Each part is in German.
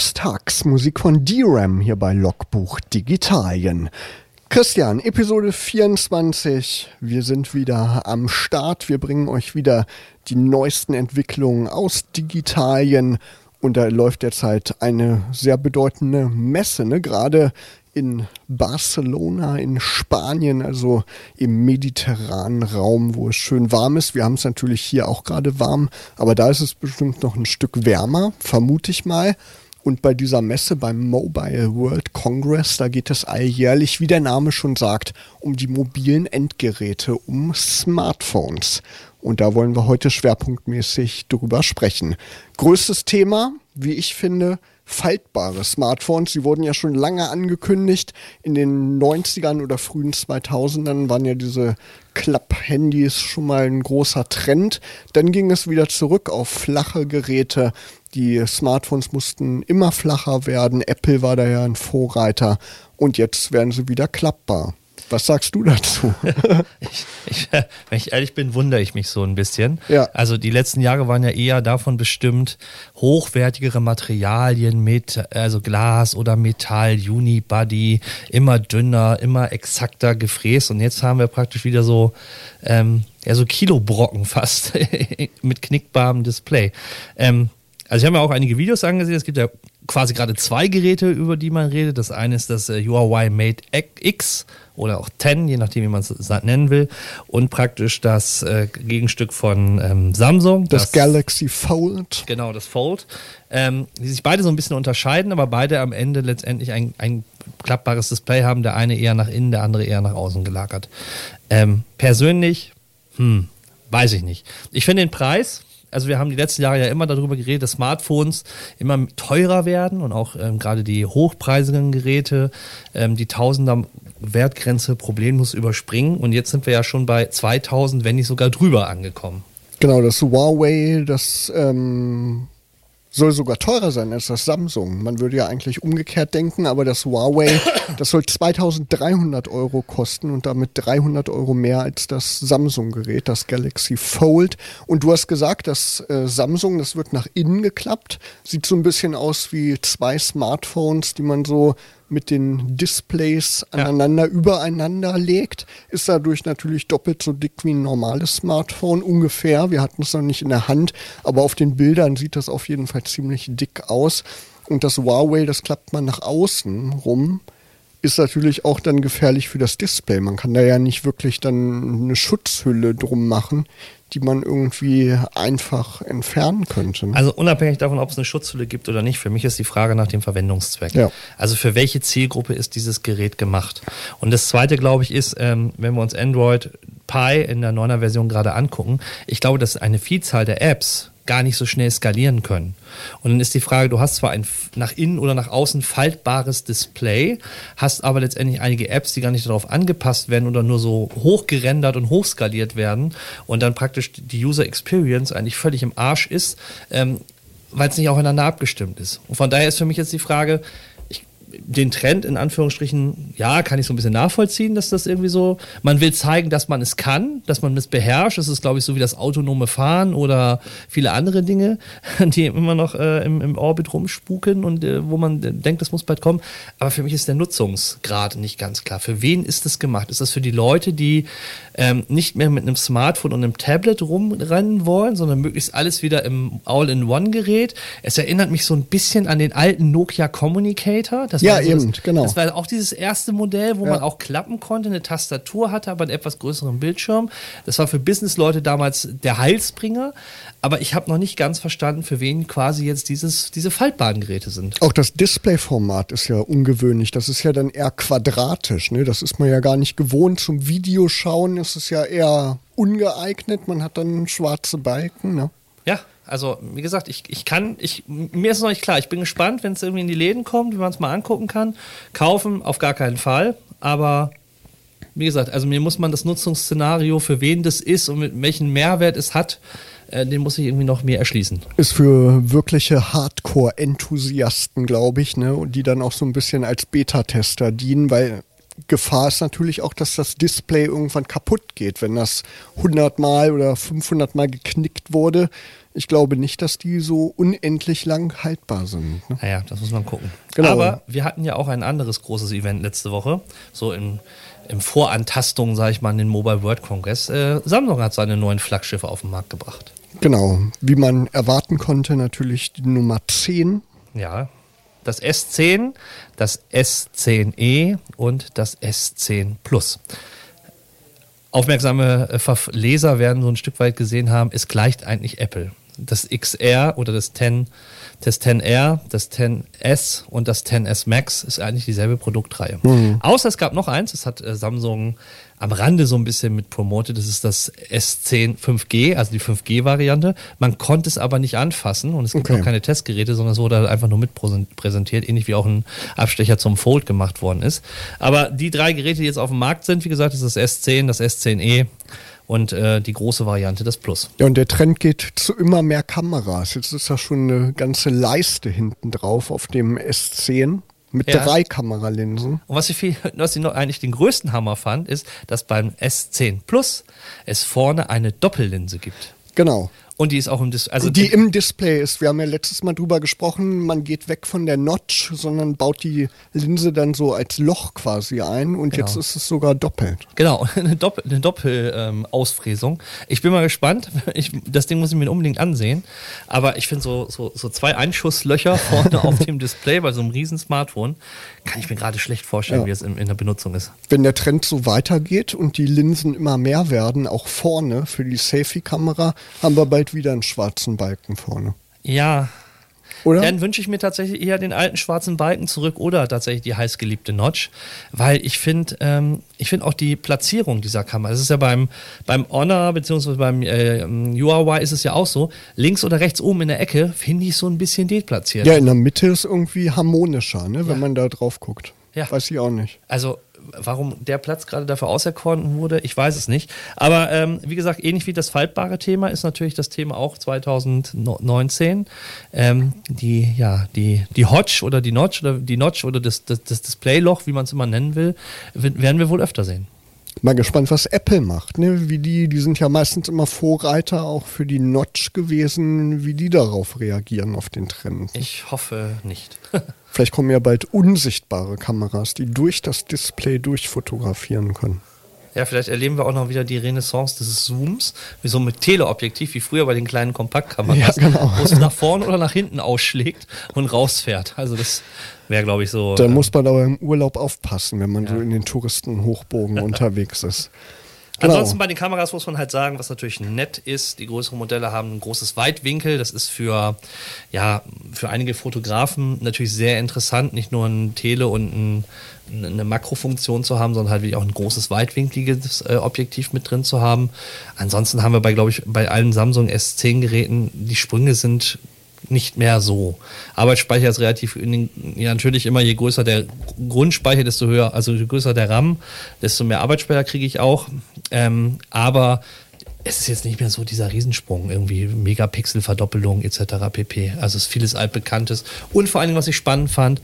Best Hugs, Musik von D-Ram hier bei Logbuch Digitalien. Christian, Episode 24. Wir sind wieder am Start. Wir bringen euch wieder die neuesten Entwicklungen aus Digitalien. Und da läuft derzeit eine sehr bedeutende Messe, ne? gerade in Barcelona in Spanien, also im mediterranen Raum, wo es schön warm ist. Wir haben es natürlich hier auch gerade warm, aber da ist es bestimmt noch ein Stück wärmer, vermute ich mal. Und bei dieser Messe beim Mobile World Congress, da geht es alljährlich, wie der Name schon sagt, um die mobilen Endgeräte, um Smartphones. Und da wollen wir heute schwerpunktmäßig drüber sprechen. Größtes Thema, wie ich finde, faltbare Smartphones. Sie wurden ja schon lange angekündigt. In den 90ern oder frühen 2000ern waren ja diese Klapp-Handys schon mal ein großer Trend. Dann ging es wieder zurück auf flache Geräte. Die Smartphones mussten immer flacher werden. Apple war da ja ein Vorreiter. Und jetzt werden sie wieder klappbar. Was sagst du dazu? ich, ich, wenn ich ehrlich bin, wundere ich mich so ein bisschen. Ja. Also die letzten Jahre waren ja eher davon bestimmt, hochwertigere Materialien mit, also Glas oder Metall, Unibody, immer dünner, immer exakter gefräst. Und jetzt haben wir praktisch wieder so, ähm, ja, so Kilobrocken fast mit knickbarem Display. Ähm, also ich habe mir auch einige Videos angesehen. Es gibt ja quasi gerade zwei Geräte, über die man redet. Das eine ist das äh, Huawei Mate X oder auch 10, je nachdem, wie man es nennen will. Und praktisch das äh, Gegenstück von ähm, Samsung. Das, das, Galaxy Fold. Genau, das Fold. Ähm, die sich beide so ein bisschen unterscheiden, aber beide am Ende letztendlich ein, ein klappbares Display haben. Der eine eher nach innen, der andere eher nach außen gelagert. Ähm, persönlich, hm, weiß ich nicht. Ich finde den Preis also wir haben die letzten Jahre ja immer darüber geredet, dass Smartphones immer teurer werden und auch ähm, gerade die hochpreisigen Geräte ähm, die Tausender Wertgrenze problemlos überspringen. Und jetzt sind wir ja schon bei 2000, wenn nicht sogar drüber angekommen. Genau, das Huawei, das ähm, soll sogar teurer sein als das Samsung. Man würde ja eigentlich umgekehrt denken, aber das Huawei, das soll 2300 Euro kosten und damit 300 Euro mehr als das Samsung-Gerät, das Galaxy Fold. Und du hast gesagt, das äh, Samsung, das wird nach innen geklappt, sieht so ein bisschen aus wie zwei Smartphones, die man so mit den Displays aneinander, ja. übereinander legt, ist dadurch natürlich doppelt so dick wie ein normales Smartphone ungefähr. Wir hatten es noch nicht in der Hand, aber auf den Bildern sieht das auf jeden Fall ziemlich dick aus. Und das Huawei, das klappt man nach außen rum ist natürlich auch dann gefährlich für das Display. Man kann da ja nicht wirklich dann eine Schutzhülle drum machen, die man irgendwie einfach entfernen könnte. Also unabhängig davon, ob es eine Schutzhülle gibt oder nicht, für mich ist die Frage nach dem Verwendungszweck. Ja. Also für welche Zielgruppe ist dieses Gerät gemacht? Und das Zweite, glaube ich, ist, ähm, wenn wir uns Android Pie in der 9er Version gerade angucken, ich glaube, dass eine Vielzahl der Apps gar nicht so schnell skalieren können. Und dann ist die Frage, du hast zwar ein nach innen oder nach außen faltbares Display, hast aber letztendlich einige Apps, die gar nicht darauf angepasst werden oder nur so hochgerendert und hochskaliert werden und dann praktisch die User Experience eigentlich völlig im Arsch ist, ähm, weil es nicht aufeinander abgestimmt ist. Und von daher ist für mich jetzt die Frage, den Trend in Anführungsstrichen, ja, kann ich so ein bisschen nachvollziehen, dass das irgendwie so, man will zeigen, dass man es kann, dass man es beherrscht. Das ist, glaube ich, so wie das autonome Fahren oder viele andere Dinge, die immer noch äh, im, im Orbit rumspuken und äh, wo man denkt, das muss bald kommen. Aber für mich ist der Nutzungsgrad nicht ganz klar. Für wen ist das gemacht? Ist das für die Leute, die ähm, nicht mehr mit einem Smartphone und einem Tablet rumrennen wollen, sondern möglichst alles wieder im All-in-One-Gerät? Es erinnert mich so ein bisschen an den alten Nokia Communicator. Das ja, so eben, das, genau. Das war auch dieses erste Modell, wo ja. man auch klappen konnte, eine Tastatur hatte, aber einen etwas größeren Bildschirm. Das war für Businessleute damals der Heilsbringer. Aber ich habe noch nicht ganz verstanden, für wen quasi jetzt dieses, diese faltbaren Geräte sind. Auch das Displayformat ist ja ungewöhnlich. Das ist ja dann eher quadratisch. Ne? Das ist man ja gar nicht gewohnt. Zum Videoschauen ist es ja eher ungeeignet. Man hat dann schwarze Balken. Ne? Ja, Also, wie gesagt, ich, ich kann, ich, mir ist noch nicht klar. Ich bin gespannt, wenn es irgendwie in die Läden kommt, wie man es mal angucken kann. Kaufen auf gar keinen Fall. Aber wie gesagt, also mir muss man das Nutzungsszenario, für wen das ist und mit welchen Mehrwert es hat, äh, den muss ich irgendwie noch mehr erschließen. Ist für wirkliche Hardcore-Enthusiasten, glaube ich, ne? Und die dann auch so ein bisschen als Beta-Tester dienen, weil Gefahr ist natürlich auch, dass das Display irgendwann kaputt geht, wenn das 100 Mal oder 500 Mal geknickt wurde. Ich glaube nicht, dass die so unendlich lang haltbar sind. Ne? Naja, das muss man gucken. Genau. Aber wir hatten ja auch ein anderes großes Event letzte Woche, so im, im Vorantastung, sage ich mal, in den Mobile World Congress. Äh, Samsung hat seine neuen Flaggschiffe auf den Markt gebracht. Genau, wie man erwarten konnte, natürlich die Nummer 10. Ja, das S10, das S10e und das S10 Plus. Aufmerksame äh, Leser werden so ein Stück weit gesehen haben, es gleicht eigentlich Apple. Das XR oder das 10, das 10R, das 10S und das 10S Max ist eigentlich dieselbe Produktreihe. Mhm. Außer es gab noch eins, das hat äh, Samsung am Rande so ein bisschen mit promotet. Das ist das S10 5G, also die 5G-Variante. Man konnte es aber nicht anfassen und es gibt okay. auch keine Testgeräte, sondern es wurde halt einfach nur mit präsentiert, ähnlich wie auch ein Abstecher zum Fold gemacht worden ist. Aber die drei Geräte, die jetzt auf dem Markt sind, wie gesagt, ist das S10, das S10e und äh, die große Variante das Plus. Ja, und der Trend geht zu immer mehr Kameras. Jetzt ist da schon eine ganze Leiste hinten drauf auf dem S10. Mit ja. drei Kameralinsen. Und was ich, viel, was ich noch eigentlich den größten Hammer fand, ist, dass beim S10 Plus es vorne eine Doppellinse gibt. Genau. Und die ist auch im Display. Also die im Display ist. Wir haben ja letztes Mal drüber gesprochen, man geht weg von der Notch, sondern baut die Linse dann so als Loch quasi ein und genau. jetzt ist es sogar doppelt. Genau, eine Doppel, eine Doppel ähm. Ich bin mal gespannt. Ich, das Ding muss ich mir unbedingt ansehen. Aber ich finde so, so, so zwei Einschusslöcher vorne auf dem Display bei so einem riesen Smartphone kann ich mir gerade schlecht vorstellen, ja. wie es in, in, der Benutzung ist. Wenn der Trend so weitergeht und die Linsen immer mehr werden, auch vorne für die Selfie-Kamera, haben wir bald wieder einen schwarzen Balken vorne. Ja, oder? Dann wünsche ich mir tatsächlich eher den alten schwarzen Balken zurück oder tatsächlich die heißgeliebte Notch, weil ich finde, ähm, ich finde auch die Platzierung dieser Kamera. Es ist ja beim beim Honor beziehungsweise beim äh, Huawei ist es ja auch so. Links oder rechts oben in der Ecke finde ich so ein bisschen deplatziert. Ja, in der Mitte ist irgendwie harmonischer, ne, wenn ja. man da drauf guckt. Ja. Weiß ich auch nicht. Also warum der Platz gerade dafür auserkoren wurde, ich weiß es nicht. Aber ähm, wie gesagt, ähnlich wie das faltbare Thema ist natürlich das Thema auch 2019. Ähm, die, ja, die, die Hodge oder die Notch oder die Notch oder das, das, das Displayloch, wie man es immer nennen will, werden wir wohl öfter sehen. Mal gespannt, was Apple macht. Ne? Wie die, die sind ja meistens immer Vorreiter auch für die Notch gewesen, wie die darauf reagieren auf den Trend. Ich hoffe nicht. Vielleicht kommen ja bald unsichtbare Kameras, die durch das Display durchfotografieren können. Ja, vielleicht erleben wir auch noch wieder die Renaissance des Zooms, wie so mit Teleobjektiv, wie früher bei den kleinen Kompaktkameras, ja, genau. wo es nach vorne oder nach hinten ausschlägt und rausfährt. Also das wäre, glaube ich, so. Da ähm, muss man aber im Urlaub aufpassen, wenn man ja. so in den Touristenhochbogen unterwegs ist. Genau. Ansonsten bei den Kameras muss man halt sagen, was natürlich nett ist, die größeren Modelle haben ein großes Weitwinkel. Das ist für, ja, für einige Fotografen natürlich sehr interessant, nicht nur ein Tele und ein, eine Makrofunktion zu haben, sondern halt wirklich auch ein großes weitwinkliges äh, Objektiv mit drin zu haben. Ansonsten haben wir bei, glaube ich, bei allen Samsung S10 Geräten, die Sprünge sind nicht mehr so. Arbeitsspeicher ist relativ, den, ja, natürlich immer je größer der Grundspeicher, desto höher, also je größer der RAM, desto mehr Arbeitsspeicher kriege ich auch. Ähm, aber es ist jetzt nicht mehr so dieser Riesensprung, irgendwie Megapixel-Verdoppelung etc. pp. Also es ist vieles altbekanntes. Und vor allem, was ich spannend fand,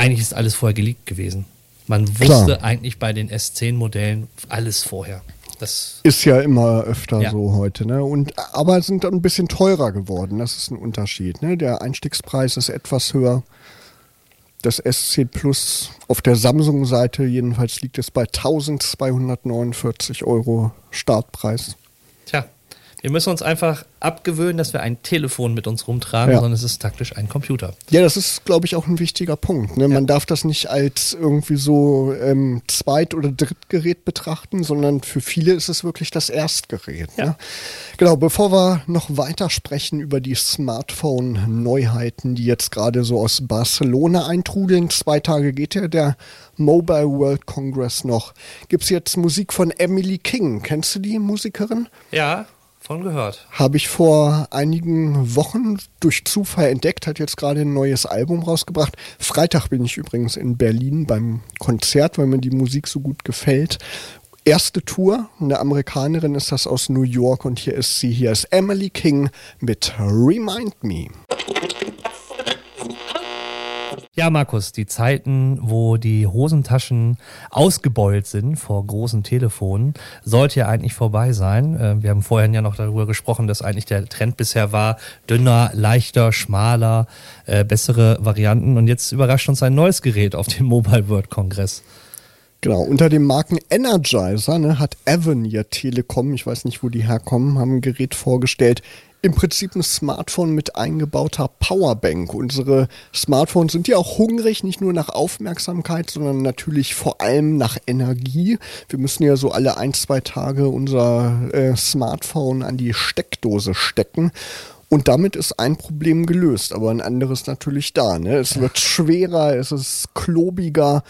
eigentlich ist alles vorher geleakt gewesen. Man wusste Klar. eigentlich bei den S10-Modellen alles vorher. Das ist ja immer öfter ja. so heute, ne? Und aber sind ein bisschen teurer geworden. Das ist ein Unterschied. Ne? Der Einstiegspreis ist etwas höher. Das S10 Plus auf der Samsung-Seite jedenfalls liegt es bei 1249 Euro Startpreis. Tja, wir müssen uns einfach abgewöhnen, dass wir ein Telefon mit uns rumtragen, ja. sondern es ist taktisch ein Computer. Ja, das ist, glaube ich, auch ein wichtiger Punkt. Ne? Man darf das nicht als irgendwie so ähm, Zweit- oder Drittgerät betrachten, sondern für viele ist es wirklich das Erstgerät. Ja. Ne? Genau, bevor wir noch weiter sprechen über die Smartphone-Neuheiten, die jetzt gerade so aus Barcelona eintrudeln, zwei Tage geht ja der Mobile World Congress noch. Gibt es jetzt Musik von Emily King? Kennst du die Musikerin? Ja, Von gehört. Habe ich vor einigen Wochen durch Zufall entdeckt, hat jetzt gerade ein neues Album rausgebracht. Freitag bin ich übrigens in Berlin beim Konzert, weil mir die Musik so gut gefällt. Erste Tour, eine Amerikanerin ist das aus New York und hier ist sie, hier ist Emily King mit Remind Me. Ja, Markus, die Zeiten, wo die Hosentaschen ausgebeult sind vor großen Telefonen, sollte ja eigentlich vorbei sein. Äh, wir haben vorhin ja noch darüber gesprochen, dass eigentlich der Trend bisher war, dünner, leichter, schmaler, äh, bessere Varianten. Und jetzt überrascht uns ein neues Gerät auf dem Mobile World Kongress. Genau, unter dem Marken Energizer ne, hat Avenir Telekom, ich weiß nicht, wo die herkommen, haben ein Gerät vorgestellt, im Prinzip ein Smartphone mit eingebauter Powerbank. Unsere Smartphones sind ja auch hungrig, nicht nur nach Aufmerksamkeit, sondern natürlich vor allem nach Energie. Wir müssen ja so alle ein, zwei Tage unser äh, Smartphone an die Steckdose stecken. Und damit ist ein Problem gelöst, aber ein anderes natürlich da. Ne? Es wird schwerer, es ist klobiger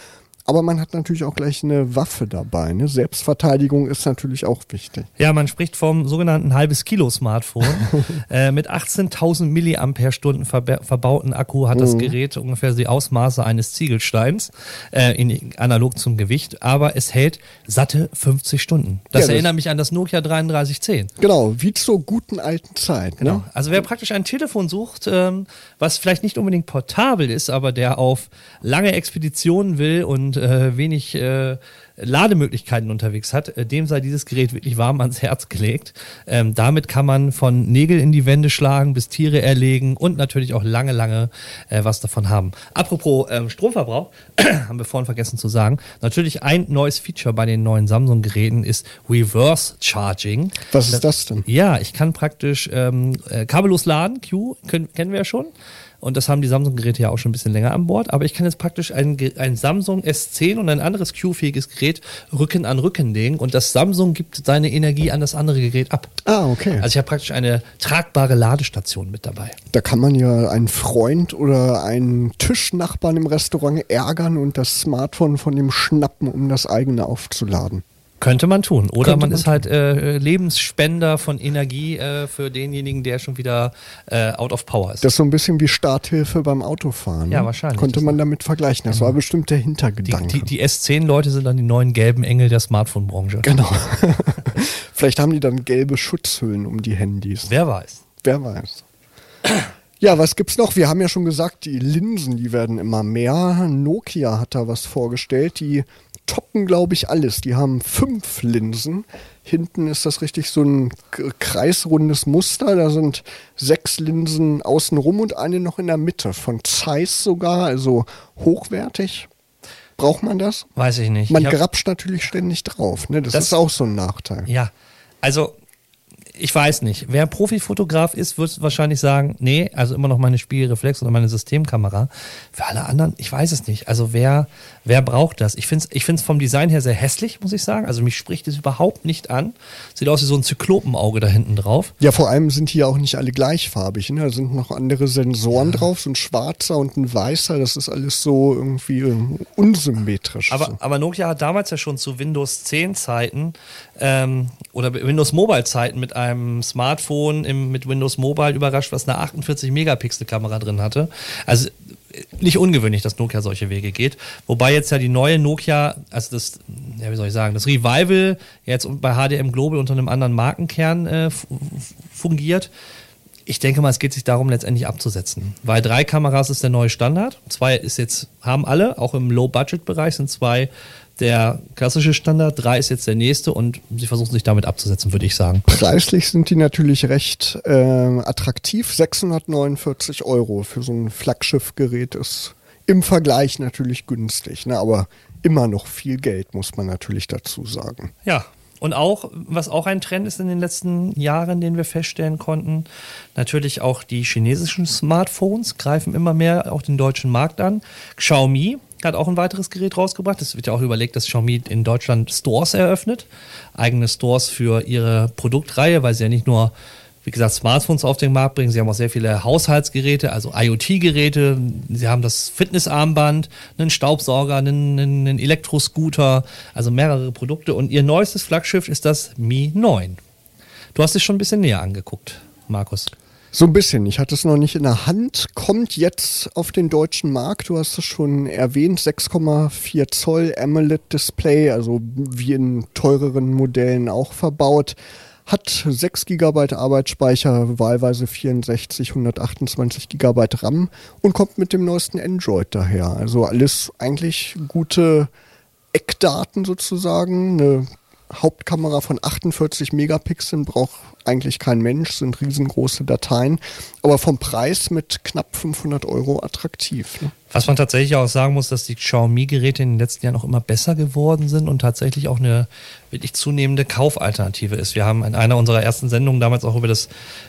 aber man hat natürlich auch gleich eine Waffe dabei. Ne? Selbstverteidigung ist natürlich auch wichtig. Ja, man spricht vom sogenannten halbes Kilo Smartphone. äh, mit 18.000 Milliampere-Stunden verbauten Akku hat das mhm. Gerät ungefähr die Ausmaße eines Ziegelsteins, äh, in, analog zum Gewicht, aber es hält satte 50 Stunden. Das, ja, das erinnert mich an das Nokia 3310. Genau, wie zur guten alten Zeit. Ne? Genau. Also wer praktisch ein Telefon sucht, ähm, was vielleicht nicht unbedingt portabel ist, aber der auf lange Expeditionen will und äh, wenig äh, Lademöglichkeiten unterwegs hat, äh, dem sei dieses Gerät wirklich warm ans Herz gelegt. Ähm, damit kann man von Nägel in die Wände schlagen, bis Tiere erlegen und natürlich auch lange, lange äh, was davon haben. Apropos ähm, Stromverbrauch, haben wir vorhin vergessen zu sagen. Natürlich ein neues Feature bei den neuen Samsung-Geräten ist Reverse Charging. Was ist das denn? Ja, ich kann praktisch ähm, äh, kabellos laden. Q können, kennen wir ja schon. Und das haben die Samsung-Geräte ja auch schon ein bisschen länger an Bord. Aber ich kann jetzt praktisch ein, ein Samsung S10 und ein anderes Q-fähiges Gerät Rücken an Rücken legen und das Samsung gibt seine Energie an das andere Gerät ab. Ah, okay. Also ich habe praktisch eine tragbare Ladestation mit dabei. Da kann man ja einen Freund oder einen Tischnachbarn im Restaurant ärgern und das Smartphone von dem schnappen, um das eigene aufzuladen. Könnte man tun. Oder man, man, ist halt äh, Lebensspender von Energie äh, für denjenigen, der schon wieder äh, out of power ist. Das ist so ein bisschen wie Starthilfe beim Autofahren. Ja, ne? wahrscheinlich. Könnte man damit vergleichen. Das genau. war bestimmt der Hintergedanke. Die, die, die S10-Leute sind dann die neuen gelben Engel der Smartphone-Branche. Genau. Vielleicht haben die dann gelbe Schutzhüllen um die Handys. Wer weiß. Wer weiß. Ja, was gibt's noch? Wir haben ja schon gesagt, die Linsen, die werden immer mehr. Nokia hat da was vorgestellt, die toppen, glaube ich, alles. Die haben fünf Linsen. Hinten ist das richtig so ein kreisrundes Muster. Da sind sechs Linsen außenrum und eine noch in der Mitte. Von Zeiss sogar, also hochwertig. Braucht man das? Weiß ich nicht. Man ich grapscht natürlich ständig drauf. Ne? Das, das ist auch so ein Nachteil. Ja, also ich weiß nicht. Wer Profifotograf ist, wird wahrscheinlich sagen, nee, also immer noch meine Spiegelreflex oder meine Systemkamera. Für alle anderen, ich weiß es nicht. Also wer, wer braucht das? Ich finde es ich find's vom Design her sehr hässlich, muss ich sagen. Also mich spricht es überhaupt nicht an. Sieht aus wie so ein Zyklopenauge da hinten drauf. Ja, vor allem sind hier auch nicht alle gleichfarbig. Ne? Da sind noch andere Sensoren ja. drauf, so ein schwarzer und ein weißer. Das ist alles so irgendwie unsymmetrisch. Aber, so. aber Nokia hat damals ja schon zu Windows 10 Zeiten ähm, oder Windows Mobile Zeiten mit einem Smartphone im, mit Windows Mobile überrascht, was eine 48 Megapixel Kamera drin hatte. Also nicht ungewöhnlich, dass Nokia solche Wege geht. Wobei jetzt ja die neue Nokia, also das, ja, wie soll ich sagen, das Revival jetzt bei HDM Global unter einem anderen Markenkern äh, fungiert. Ich denke mal, es geht sich darum, letztendlich abzusetzen. Weil drei Kameras ist der neue Standard. Zwei ist jetzt, haben alle, auch im Low-Budget-Bereich sind zwei der klassische Standard, 3 ist jetzt der nächste und sie versuchen sich damit abzusetzen, würde ich sagen. Preislich sind die natürlich recht äh, attraktiv. 649 Euro für so ein Flaggschiffgerät ist im Vergleich natürlich günstig, ne? aber immer noch viel Geld, muss man natürlich dazu sagen. Ja, und auch, was auch ein Trend ist in den letzten Jahren, den wir feststellen konnten, natürlich auch die chinesischen Smartphones greifen immer mehr auch den deutschen Markt an. Xiaomi hat auch ein weiteres Gerät rausgebracht. Es wird ja auch überlegt, dass Xiaomi in Deutschland Stores eröffnet. Eigene Stores für ihre Produktreihe, weil sie ja nicht nur, wie gesagt, Smartphones auf den Markt bringen. Sie haben auch sehr viele Haushaltsgeräte, also IoT-Geräte. Sie haben das Fitnessarmband, einen Staubsauger, einen, einen Elektroscooter, also mehrere Produkte. Und ihr neuestes Flaggschiff ist das Mi 9. Du hast es schon ein bisschen näher angeguckt, Markus. So ein bisschen. Ich hatte es noch nicht in der Hand. Kommt jetzt auf den deutschen Markt. Du hast es schon erwähnt. 6,4 Zoll AMOLED Display, also wie in teureren Modellen auch verbaut. Hat 6 GB Arbeitsspeicher, wahlweise 64, 128 GB RAM und kommt mit dem neuesten Android daher. Also alles eigentlich gute Eckdaten sozusagen. Eine Hauptkamera von 48 Megapixeln braucht eigentlich kein Mensch, sind riesengroße Dateien, aber vom Preis mit knapp 500 Euro attraktiv. Ne? Was man tatsächlich auch sagen muss, dass die Xiaomi-Geräte in den letzten Jahren auch immer besser geworden sind und tatsächlich auch eine wirklich zunehmende Kaufalternative ist. Wir haben in einer unserer ersten Sendungen damals auch über das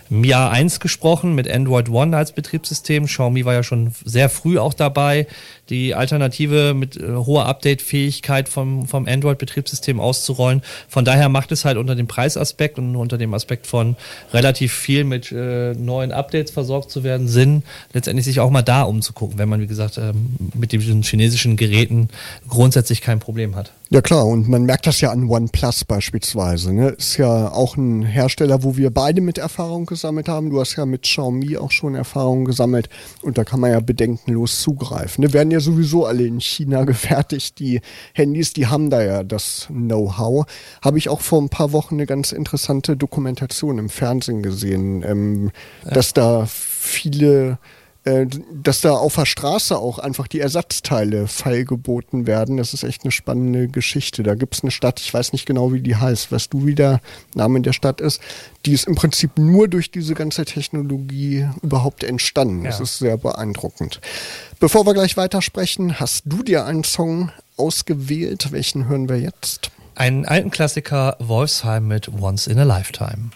Mi A1 gesprochen mit Android One als Betriebssystem. Xiaomi war ja schon sehr früh auch dabei, die Alternative mit äh, hoher Update-Fähigkeit vom, vom Android-Betriebssystem auszurollen. Von daher macht es halt unter dem Preisaspekt und unter dem Aspekt von relativ viel mit äh, neuen Updates versorgt zu werden, Sinn, letztendlich sich auch mal da umzugucken, wenn man, wie gesagt, ähm, mit den chinesischen Geräten grundsätzlich kein Problem hat. Ja klar, und man merkt das ja an OnePlus beispielsweise. Ne? Ist ja auch ein Hersteller, wo wir beide mit Erfahrung gesammelt haben. Du hast ja mit Xiaomi auch schon Erfahrung gesammelt und da kann man ja bedenkenlos zugreifen. Ne? Werden ja sowieso alle in China gefertigt, die Handys, die haben da ja das Know-how. Habe ich auch vor ein paar Wochen eine ganz interessante Dokumentation im Fernsehen gesehen, ähm, ja. dass da viele dass da auf der Straße auch einfach die Ersatzteile feilgeboten werden. Das ist echt eine spannende Geschichte. Da gibt es eine Stadt, ich weiß nicht genau, wie die heißt, weißt du, wie der Name der Stadt ist, die ist im Prinzip nur durch diese ganze Technologie überhaupt entstanden. Ja. Das ist sehr beeindruckend. Bevor wir gleich weitersprechen, hast du dir einen Song ausgewählt? Welchen hören wir jetzt? Einen alten Klassiker Wolfsheim mit Once in a Lifetime.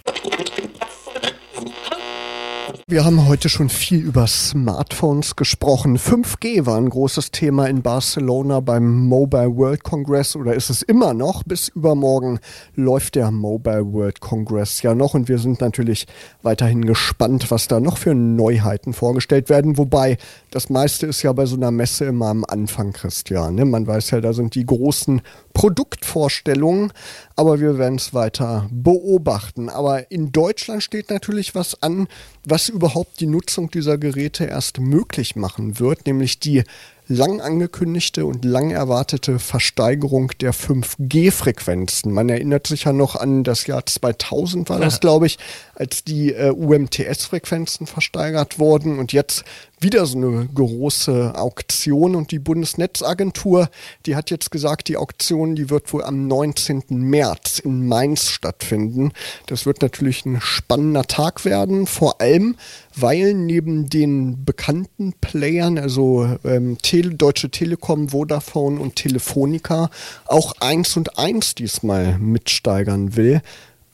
Wir haben heute schon viel über Smartphones gesprochen. 5G war ein großes Thema in Barcelona beim Mobile World Congress oder ist es immer noch? Bis übermorgen läuft der Mobile World Congress ja noch und wir sind natürlich weiterhin gespannt, was da noch für Neuheiten vorgestellt werden. Wobei das meiste ist ja bei so einer Messe immer am Anfang, Christian. Ne? Man weiß ja, da sind die großen Produktvorstellungen, aber wir werden es weiter beobachten. Aber in Deutschland steht natürlich was an, was überhaupt die Nutzung dieser Geräte erst möglich machen wird, nämlich die lang angekündigte und lang erwartete Versteigerung der 5G-Frequenzen. Man erinnert sich ja noch an das Jahr 2000 war das, glaube ich, als die äh, UMTS-Frequenzen versteigert wurden und jetzt wieder so eine große Auktion und die Bundesnetzagentur, die hat jetzt gesagt, die Auktion, die wird wohl am 19. März in Mainz stattfinden. Das wird natürlich ein spannender Tag werden, vor allem, weil neben den bekannten Playern, also ähm, Tele Deutsche Telekom, Vodafone und Telefonica, auch eins und eins diesmal mitsteigern will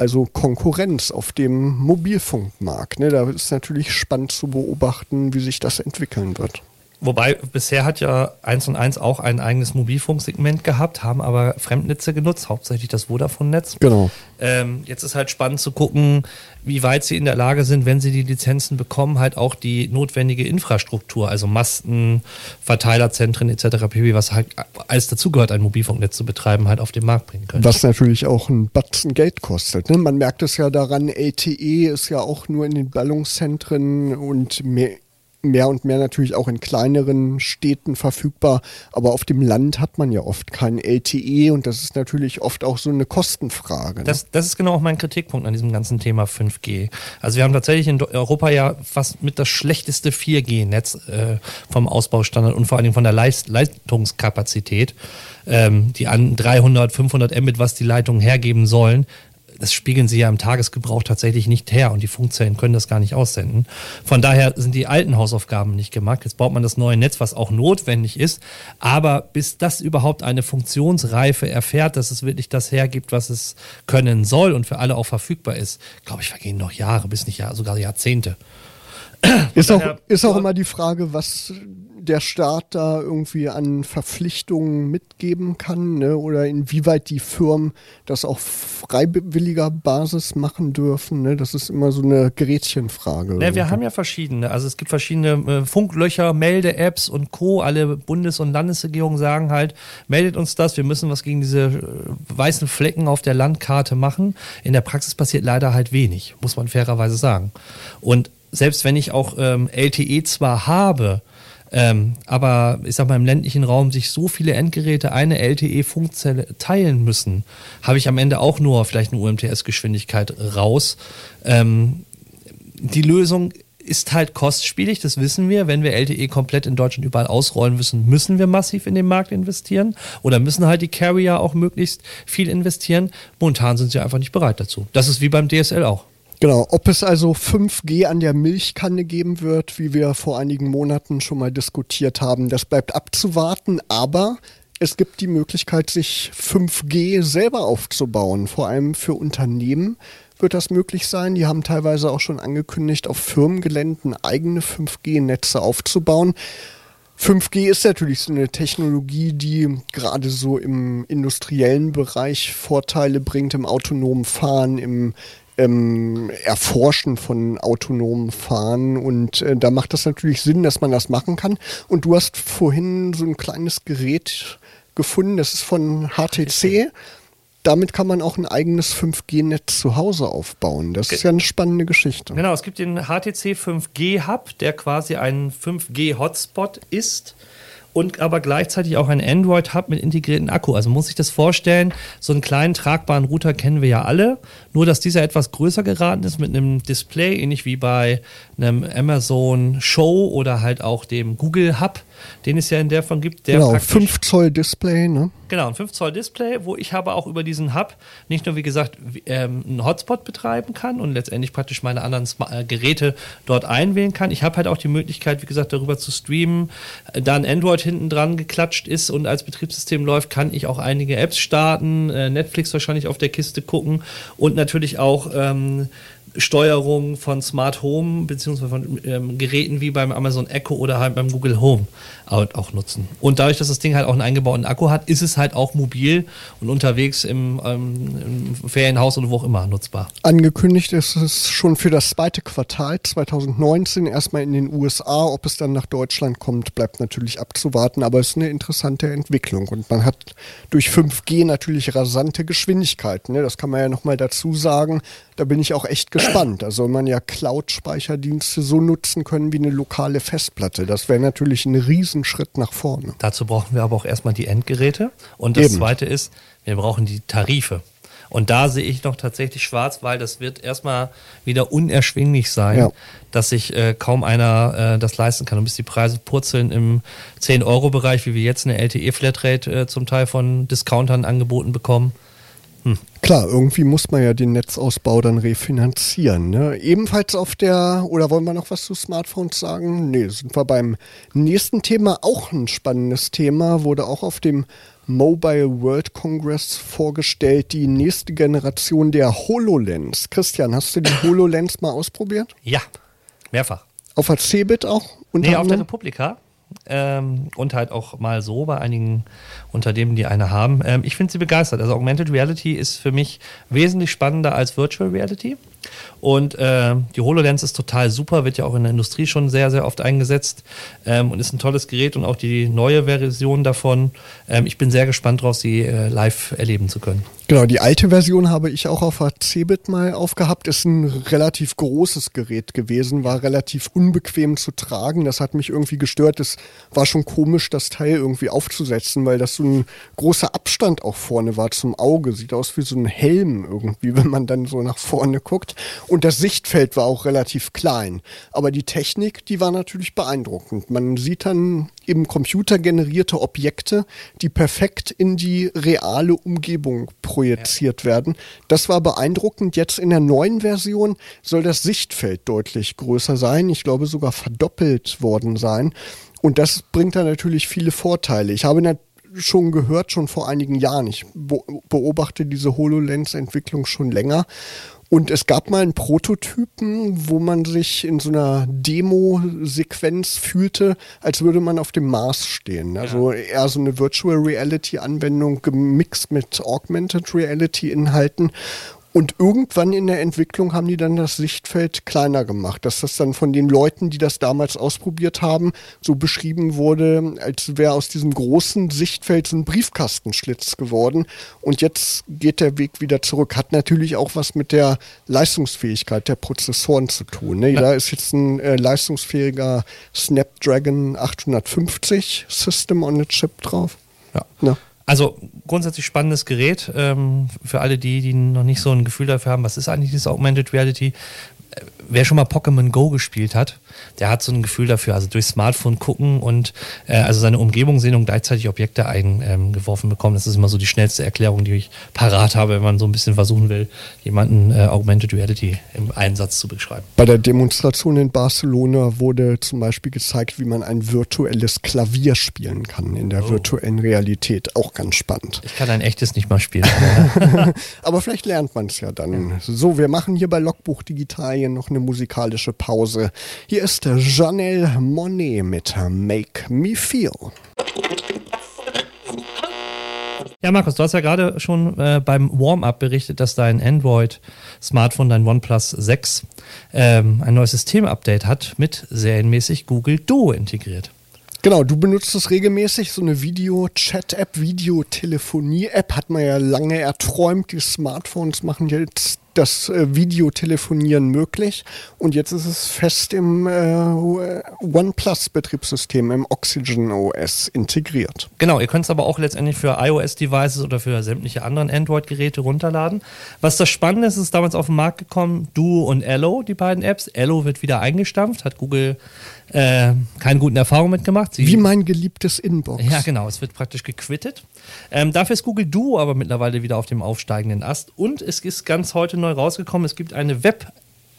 also Konkurrenz auf dem Mobilfunkmarkt. Ne? Da ist natürlich spannend zu beobachten, wie sich das entwickeln wird. Wobei bisher hat ja 1 und 1 auch ein eigenes Mobilfunksegment gehabt, haben aber Fremdnetze genutzt, hauptsächlich das Vodafone-Netz. Genau. Ähm, jetzt ist halt spannend zu gucken, wie weit sie in der Lage sind, wenn sie die Lizenzen bekommen, halt auch die notwendige Infrastruktur, also Masten, Verteilerzentren etc. pp., was halt alles dazugehört, ein Mobilfunknetz zu betreiben, halt auf den Markt bringen können. Was natürlich auch ein Batzen Geld kostet. Ne? Man merkt es ja daran, LTE ist ja auch nur in den Ballungszentren und mehr mehr und mehr natürlich auch in kleineren Städten verfügbar, aber auf dem Land hat man ja oft kein LTE und das ist natürlich oft auch so eine Kostenfrage. Ne? Das, das ist genau auch mein Kritikpunkt an diesem ganzen Thema 5G. Also wir haben tatsächlich in Europa ja fast mit das schlechteste 4G-Netz äh, vom Ausbaustandard und vor allen Dingen von der Leist Leistungskapazität. Ähm, die an 300, 500 Mbit, was die Leitungen hergeben sollen, das spiegeln sie ja im Tagesgebrauch tatsächlich nicht her und die Funkzellen können das gar nicht aussenden. Von daher sind die alten Hausaufgaben nicht gemacht. Jetzt baut man das neue Netz, was auch notwendig ist. Aber bis das überhaupt eine Funktionsreife erfährt, dass es wirklich das hergibt, was es können soll und für alle auch verfügbar ist, glaube ich, vergehen noch Jahre, bis nicht Jahr, sogar Jahrzehnte. Ist auch, ist auch immer die Frage, was der Staat da irgendwie an Verpflichtungen mitgeben kann ne? oder inwieweit die Firmen das auf freiwilliger Basis machen dürfen. Ne? Das ist immer so eine Gerätchenfrage. Ja, wir haben ja verschiedene. Also es gibt verschiedene äh, Funklöcher, Melde-Apps und Co. Alle Bundes- und Landesregierungen sagen halt, meldet uns das, wir müssen was gegen diese äh, weißen Flecken auf der Landkarte machen. In der Praxis passiert leider halt wenig, muss man fairerweise sagen. Und selbst wenn ich auch ähm, LTE zwar habe, ähm, aber ich sag mal, im ländlichen Raum sich so viele Endgeräte eine LTE-Funkzelle teilen müssen, habe ich am Ende auch nur vielleicht eine UMTS-Geschwindigkeit raus. Ähm, die Lösung ist halt kostspielig, das wissen wir. Wenn wir LTE komplett in Deutschland überall ausrollen müssen, müssen wir massiv in den Markt investieren oder müssen halt die Carrier auch möglichst viel investieren. Momentan sind sie einfach nicht bereit dazu. Das ist wie beim DSL auch. Genau, ob es also 5G an der Milchkanne geben wird, wie wir vor einigen Monaten schon mal diskutiert haben, das bleibt abzuwarten, aber es gibt die Möglichkeit, sich 5G selber aufzubauen, vor allem für Unternehmen wird das möglich sein. Die haben teilweise auch schon angekündigt, auf Firmengeländen eigene 5G-Netze aufzubauen. 5G ist natürlich so eine Technologie, die gerade so im industriellen Bereich Vorteile bringt, im autonomen Fahren, im ähm, Erforschen von autonomen Fahren. Und äh, da macht das natürlich Sinn, dass man das machen kann. Und du hast vorhin so ein kleines Gerät gefunden, das ist von HTC. Damit kann man auch ein eigenes 5G-Netz zu Hause aufbauen. Das ist ja eine spannende Geschichte. Genau, es gibt den HTC 5G Hub, der quasi ein 5G-Hotspot ist und aber gleichzeitig auch ein Android-Hub mit integrierten Akku. Also muss ich das vorstellen, so einen kleinen tragbaren Router kennen wir ja alle, nur dass dieser etwas größer geraten ist mit einem Display, ähnlich wie bei einem Amazon Show oder halt auch dem Google Hub den es ja in der Form gibt. Der genau, 5 Zoll Display, ne? Genau, ein 5 Zoll Display, wo ich aber auch über diesen Hub nicht nur, wie gesagt, ähm, einen Hotspot betreiben kann und letztendlich praktisch meine anderen äh, Geräte dort einwählen kann. Ich habe halt auch die Möglichkeit, wie gesagt, darüber zu streamen. Äh, da ein Android hinten dran geklatscht ist und als Betriebssystem läuft, kann ich auch einige Apps starten, äh, Netflix wahrscheinlich auf der Kiste gucken und natürlich auch ähm, Steuerung von Smart Home beziehungsweise von ähm, Geräten wie beim Amazon Echo oder halt beim Google Home auch nutzen. Und dadurch, dass das Ding halt auch einen eingebauten Akku hat, ist es halt auch mobil und unterwegs im, ähm, im Ferienhaus oder wo auch immer nutzbar. Angekündigt ist es schon für das zweite Quartal 2019 erstmal in den USA. Ob es dann nach Deutschland kommt, bleibt natürlich abzuwarten, aber es ist eine interessante Entwicklung und man hat durch 5G natürlich rasante Geschwindigkeiten. Ne? Das kann man ja nochmal dazu sagen. Da bin ich auch echt gespannt. Da soll man ja Cloud-Speicherdienste so nutzen können wie eine lokale Festplatte. Das wäre natürlich ein Riesenschritt nach vorne. Dazu brauchen wir aber auch erstmal die Endgeräte. Und das Eben. Zweite ist, wir brauchen die Tarife. Und da sehe ich noch tatsächlich schwarz, weil das wird erstmal wieder unerschwinglich sein, ja. dass sich äh, kaum einer äh, das leisten kann. Und bis die Preise purzeln im 10-Euro-Bereich, wie wir jetzt eine LTE-Flatrate äh, zum Teil von Discountern angeboten bekommen, hm. Klar, irgendwie muss man ja den Netzausbau dann refinanzieren. Ne? Ebenfalls auf der, oder wollen wir noch was zu Smartphones sagen? Nee, sind wir beim nächsten Thema. Auch ein spannendes Thema, wurde auch auf dem Mobile World Congress vorgestellt, die nächste Generation der HoloLens. Christian, hast du die HoloLens mal ausprobiert? Ja, mehrfach. Auf der Cebit auch? Nee, auf der Republika. Ähm, und halt auch mal so bei einigen Unternehmen, die eine haben. Ähm, ich finde sie begeistert. Also Augmented Reality ist für mich wesentlich spannender als Virtual Reality. Und äh, die HoloLens ist total super, wird ja auch in der Industrie schon sehr, sehr oft eingesetzt ähm, und ist ein tolles Gerät und auch die neue Version davon. Ähm, ich bin sehr gespannt darauf, sie äh, live erleben zu können. Genau, die alte Version habe ich auch auf der Cebit mal aufgehabt. Ist ein relativ großes Gerät gewesen, war relativ unbequem zu tragen. Das hat mich irgendwie gestört. Es war schon komisch, das Teil irgendwie aufzusetzen, weil das so ein großer Abstand auch vorne war zum Auge. Sieht aus wie so ein Helm irgendwie, wenn man dann so nach vorne guckt. Und das Sichtfeld war auch relativ klein. Aber die Technik, die war natürlich beeindruckend. Man sieht dann eben computergenerierte Objekte, die perfekt in die reale Umgebung projiziert ja. werden. Das war beeindruckend. Jetzt in der neuen Version soll das Sichtfeld deutlich größer sein. Ich glaube sogar verdoppelt worden sein. Und das bringt dann natürlich viele Vorteile. Ich habe schon gehört, schon vor einigen Jahren. Ich beobachte diese HoloLens-Entwicklung schon länger. Und es gab mal einen Prototypen, wo man sich in so einer Demo-Sequenz fühlte, als würde man auf dem Mars stehen. Also eher so eine Virtual Reality-Anwendung gemixt mit Augmented Reality-Inhalten. Und irgendwann in der Entwicklung haben die dann das Sichtfeld kleiner gemacht, dass das dann von den Leuten, die das damals ausprobiert haben, so beschrieben wurde, als wäre aus diesem großen Sichtfeld so ein Briefkastenschlitz geworden. Und jetzt geht der Weg wieder zurück. Hat natürlich auch was mit der Leistungsfähigkeit der Prozessoren zu tun. Ne? Da ist jetzt ein äh, leistungsfähiger Snapdragon 850 System on a Chip drauf. Ja. ja. Also grundsätzlich spannendes Gerät ähm, für alle die, die noch nicht so ein Gefühl dafür haben, was ist eigentlich dieses Augmented Reality. Äh, wer schon mal Pokémon Go gespielt hat, der hat so ein Gefühl dafür, also durch Smartphone gucken und äh, also seine Umgebung sehen und gleichzeitig Objekte eingeworfen ähm, bekommen. Das ist immer so die schnellste Erklärung, die ich parat habe, wenn man so ein bisschen versuchen will, jemanden äh, Augmented Reality im Einsatz zu beschreiben. Bei der Demonstration in Barcelona wurde zum Beispiel gezeigt, wie man ein virtuelles Klavier spielen kann in der oh. virtuellen Realität. Auch ganz spannend. Ich kann ein echtes nicht mal spielen. Aber vielleicht lernt man es ja dann. So, wir machen hier bei Logbuch Digitalien noch eine musikalische Pause. Hier ist Janelle Monet mit Make Me Feel. Ja, Markus, du hast ja gerade schon äh, beim Warm-up berichtet, dass dein Android-Smartphone, dein OnePlus 6, ähm, ein neues System-Update hat mit serienmäßig Google Duo integriert. Genau, du benutzt es regelmäßig, so eine Video-Chat-App, Videotelefonie-App, hat man ja lange erträumt. Die Smartphones machen jetzt das äh, Videotelefonieren möglich und jetzt ist es fest im äh, OnePlus-Betriebssystem, im Oxygen OS integriert. Genau, ihr könnt es aber auch letztendlich für iOS-Devices oder für sämtliche anderen Android-Geräte runterladen. Was das Spannende ist, ist damals auf den Markt gekommen, Duo und Ello, die beiden Apps. Ello wird wieder eingestampft, hat Google äh, keine guten Erfahrungen mitgemacht. Sie, Wie mein geliebtes Inbox. Ja, genau, es wird praktisch gequittet. Ähm, dafür ist Google Duo aber mittlerweile wieder auf dem aufsteigenden Ast und es ist ganz heute neu rausgekommen, es gibt eine Web-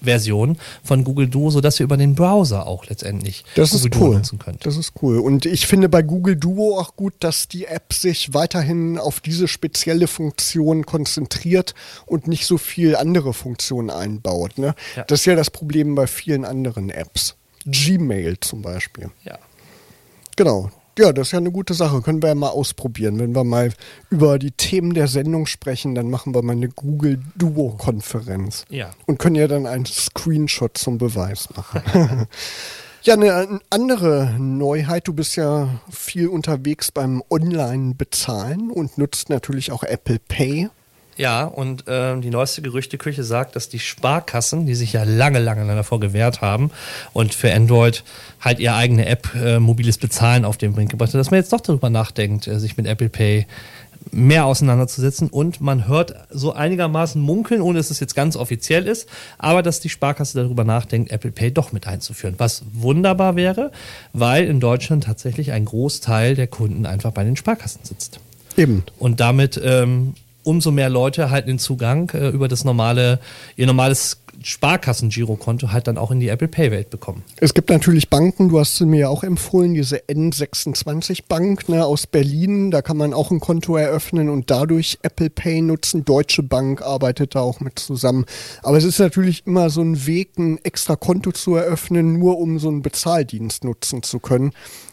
Version von Google Duo, sodass ihr über den Browser auch letztendlich das Google ist cool. Duo nutzen könnt. Das ist cool. Und ich finde bei Google Duo auch gut, dass die App sich weiterhin auf diese spezielle Funktion konzentriert und nicht so viel andere Funktionen einbaut. Ne? Ja. Das ist ja das Problem bei vielen anderen Apps. Gmail zum Beispiel. Ja. Genau. Ja, das ist ja eine gute Sache. Können wir ja mal ausprobieren. Wenn wir mal über die Themen der Sendung sprechen, dann machen wir mal eine Google Duo-Konferenz. Ja. Und können ja dann einen Screenshot zum Beweis machen. ja, eine andere Neuheit. Du bist ja viel unterwegs beim Online-Bezahlen und nutzt natürlich auch Apple Pay. Ja, und äh, die neueste Gerüchteküche sagt, dass die Sparkassen, die sich ja lange, lange davor gewehrt haben und für Android halt ihre eigene App äh, mobiles Bezahlen auf den Brink gebracht hat, dass man jetzt doch darüber nachdenkt, äh, sich mit Apple Pay mehr auseinanderzusetzen und man hört so einigermaßen munkeln, ohne dass es jetzt ganz offiziell ist, aber dass die Sparkasse darüber nachdenkt, Apple Pay doch mit einzuführen, was wunderbar wäre, weil in Deutschland tatsächlich ein Großteil der Kunden einfach bei den Sparkassen sitzt. Eben. Und damit ähm, umso mehr Leute halt den Zugang äh, über das normale, ihr normales Sparkassen-Girokonto halt dann auch in die Apple Pay-Welt bekommen. Es gibt natürlich Banken, du hast sie mir ja auch empfohlen, diese N26-Bank ne, aus Berlin, da kann man auch ein Konto eröffnen und dadurch Apple Pay nutzen. Deutsche Bank arbeitet da auch mit zusammen. Aber es ist natürlich immer so ein Weg, ein extra Konto zu eröffnen, nur um so einen Bezahldienst nutzen zu können.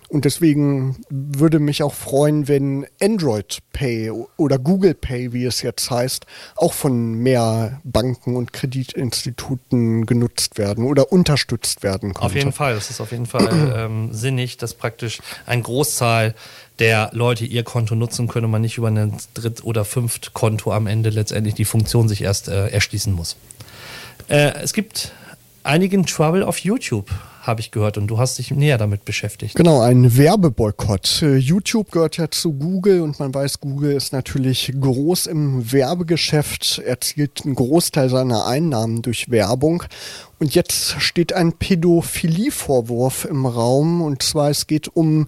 Und deswegen würde mich auch freuen, wenn Android Pay oder Google Pay, wie es jetzt heißt, auch von mehr Banken und Kreditinstituten genutzt werden oder unterstützt werden könnte. Auf jeden Fall. Es ist auf jeden Fall ähm, sinnig, dass praktisch ein Großteil der Leute ihr Konto nutzen können und man nicht über ein Dritt- oder Fünft-Konto am Ende letztendlich die Funktion sich erst äh, erschließen muss. Äh, es gibt einigen Trouble auf YouTube habe ich gehört. Und du hast dich näher damit beschäftigt. Genau, ein Werbeboykott. Äh, YouTube gehört ja zu Google und man weiß, Google ist natürlich groß im Werbegeschäft, erzielt einen Großteil seiner Einnahmen durch Werbung. Und jetzt steht ein Pädophilie-Vorwurf im Raum. Und zwar, es geht um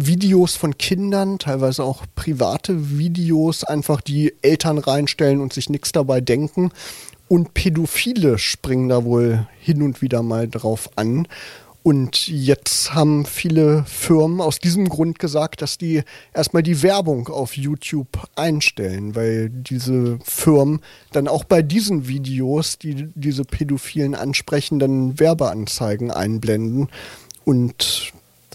Videos von Kindern, teilweise auch private Videos, einfach die Eltern reinstellen und sich nichts dabei denken. Und Pädophile springen da wohl hin und wieder mal drauf an. Und jetzt haben viele Firmen aus diesem Grund gesagt, dass die erstmal die Werbung auf YouTube einstellen, weil diese Firmen dann auch bei diesen Videos, die diese Pädophilen ansprechen, dann Werbeanzeigen einblenden. Und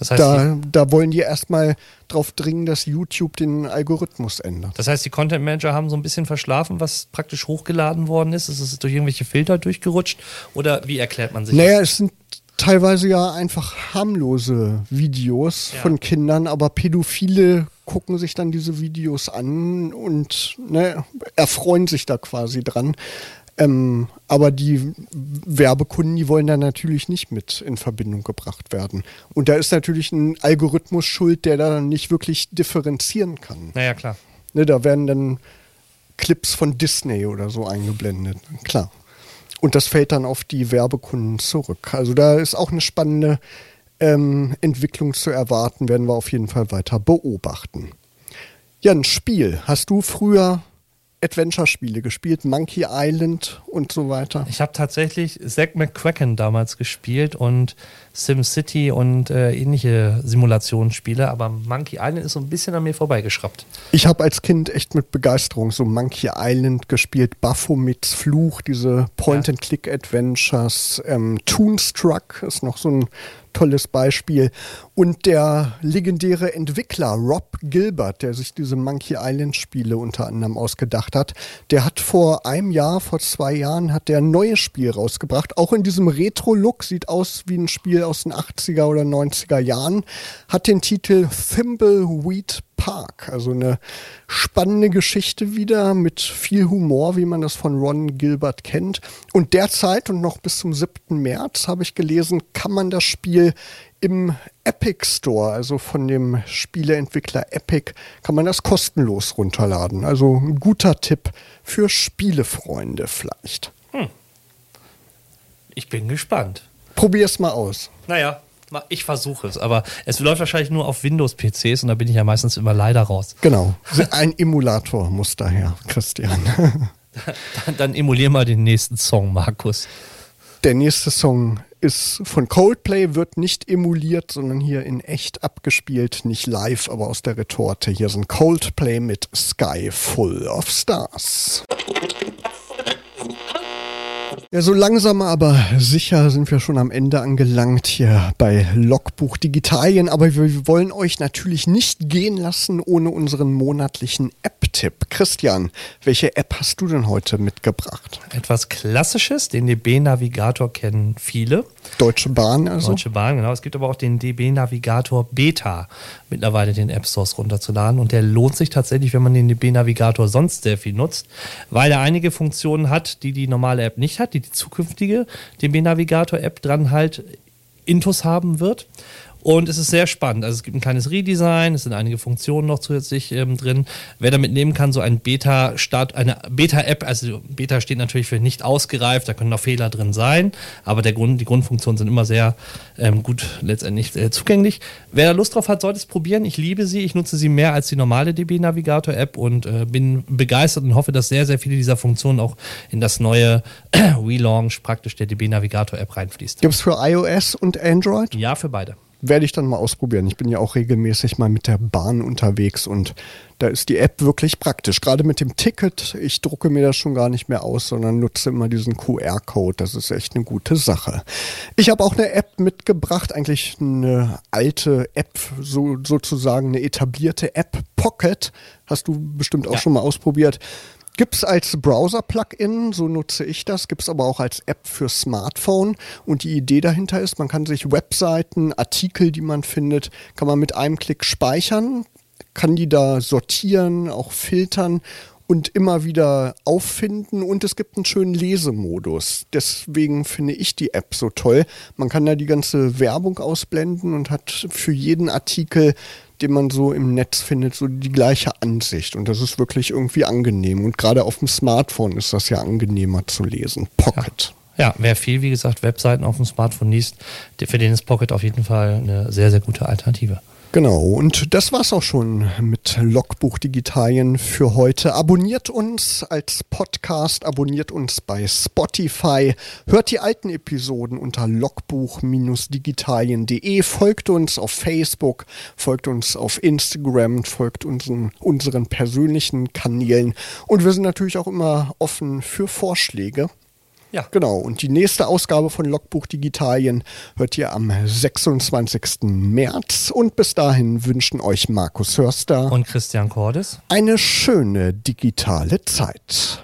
das heißt, da, da wollen die erstmal drauf dringen, dass YouTube den Algorithmus ändert. Das heißt, die Content Manager haben so ein bisschen verschlafen, was praktisch hochgeladen worden ist. Ist es durch irgendwelche Filter durchgerutscht? Oder wie erklärt man sich naja, das? es sind teilweise ja einfach harmlose Videos ja. von Kindern, aber Pädophile gucken sich dann diese Videos an und ne, erfreuen sich da quasi dran. Ähm, aber die Werbekunden, die wollen da natürlich nicht mit in Verbindung gebracht werden. Und da ist natürlich ein Algorithmus schuld, der da nicht wirklich differenzieren kann. Naja, klar. Ne, da werden dann Clips von Disney oder so eingeblendet. Klar. Und das fällt dann auf die Werbekunden zurück. Also da ist auch eine spannende ähm, Entwicklung zu erwarten, werden wir auf jeden Fall weiter beobachten. Ja, ein Spiel. Hast du früher Adventure-Spiele gespielt, Monkey Island und so weiter. Ich habe tatsächlich Zack McCracken damals gespielt und SimCity und äh, ähnliche Simulationsspiele, aber Monkey Island ist so ein bisschen an mir vorbeigeschraubt. Ich habe als Kind echt mit Begeisterung so Monkey Island gespielt, Baphomets Fluch, diese Point-and-Click-Adventures, ähm, Toonstruck ist noch so ein tolles Beispiel. Und der legendäre Entwickler Rob Gilbert, der sich diese Monkey Island Spiele unter anderem ausgedacht hat, der hat vor einem Jahr, vor zwei Jahren, hat der ein neues Spiel rausgebracht. Auch in diesem Retro-Look, sieht aus wie ein Spiel aus den 80er oder 90er Jahren, hat den Titel Thimbleweed Park. Also eine spannende Geschichte wieder mit viel Humor, wie man das von Ron Gilbert kennt. Und derzeit und noch bis zum 7. März habe ich gelesen, kann man das Spiel im Epic Store, also von dem Spieleentwickler Epic, kann man das kostenlos runterladen. Also ein guter Tipp für Spielefreunde vielleicht. Hm. Ich bin gespannt. Probier's mal aus. Naja, ich versuche es, aber es läuft wahrscheinlich nur auf Windows-PCs und da bin ich ja meistens immer leider raus. Genau. Ein Emulator muss daher, Christian. dann, dann emulier mal den nächsten Song, Markus. Der nächste Song ist von Coldplay, wird nicht emuliert, sondern hier in echt abgespielt, nicht live, aber aus der Retorte. Hier sind Coldplay mit Sky Full of Stars. Ja, so langsam aber sicher sind wir schon am Ende angelangt hier bei Logbuch Digitalien. Aber wir wollen euch natürlich nicht gehen lassen ohne unseren monatlichen App-Tipp. Christian, welche App hast du denn heute mitgebracht? Etwas Klassisches, den DB-Navigator kennen viele. Deutsche Bahn also? Deutsche Bahn, genau. Es gibt aber auch den DB-Navigator Beta mittlerweile den App Stores runterzuladen. Und der lohnt sich tatsächlich, wenn man den DB-Navigator sonst sehr viel nutzt, weil er einige Funktionen hat, die die normale App nicht hat, die die zukünftige DB Navigator App dran halt Intus haben wird. Und es ist sehr spannend. Also es gibt ein kleines Redesign, es sind einige Funktionen noch zusätzlich ähm, drin. Wer damit nehmen kann, so ein Beta-Start, eine Beta-App, also Beta steht natürlich für nicht ausgereift, da können noch Fehler drin sein, aber der Grund, die Grundfunktionen sind immer sehr ähm, gut letztendlich äh, zugänglich. Wer da Lust drauf hat, sollte es probieren. Ich liebe sie, ich nutze sie mehr als die normale DB Navigator App und äh, bin begeistert und hoffe, dass sehr, sehr viele dieser Funktionen auch in das neue Relaunch praktisch der DB Navigator App reinfließt. Gibt es für iOS und Android? Ja, für beide werde ich dann mal ausprobieren. Ich bin ja auch regelmäßig mal mit der Bahn unterwegs und da ist die App wirklich praktisch. Gerade mit dem Ticket, ich drucke mir das schon gar nicht mehr aus, sondern nutze immer diesen QR-Code. Das ist echt eine gute Sache. Ich habe auch eine App mitgebracht, eigentlich eine alte App, so, sozusagen eine etablierte App, Pocket. Hast du bestimmt auch ja. schon mal ausprobiert. Gibt es als Browser-Plugin, so nutze ich das, gibt es aber auch als App für Smartphone. Und die Idee dahinter ist, man kann sich Webseiten, Artikel, die man findet, kann man mit einem Klick speichern, kann die da sortieren, auch filtern und immer wieder auffinden und es gibt einen schönen Lesemodus. Deswegen finde ich die App so toll. Man kann da die ganze Werbung ausblenden und hat für jeden Artikel den man so im Netz findet, so die gleiche Ansicht. Und das ist wirklich irgendwie angenehm. Und gerade auf dem Smartphone ist das ja angenehmer zu lesen. Pocket. Ja. ja wer viel, wie gesagt, Webseiten auf dem Smartphone liest, für den ist Pocket auf jeden Fall eine sehr, sehr gute Alternative. Genau, und das war's auch schon mit Logbuch Digitalien für heute. Abonniert uns als Podcast, abonniert uns bei Spotify, hört die alten Episoden unter logbuch-digitalien.de, folgt uns auf Facebook, folgt uns auf Instagram, folgt unseren, unseren persönlichen Kanälen und wir sind natürlich auch immer offen für Vorschläge. Ja. Genau. Und die nächste Ausgabe von Logbuch Digitalien hört ihr am 26. März. Und bis dahin wünschen euch Markus Hörster und Christian Cordes eine schöne digitale Zeit.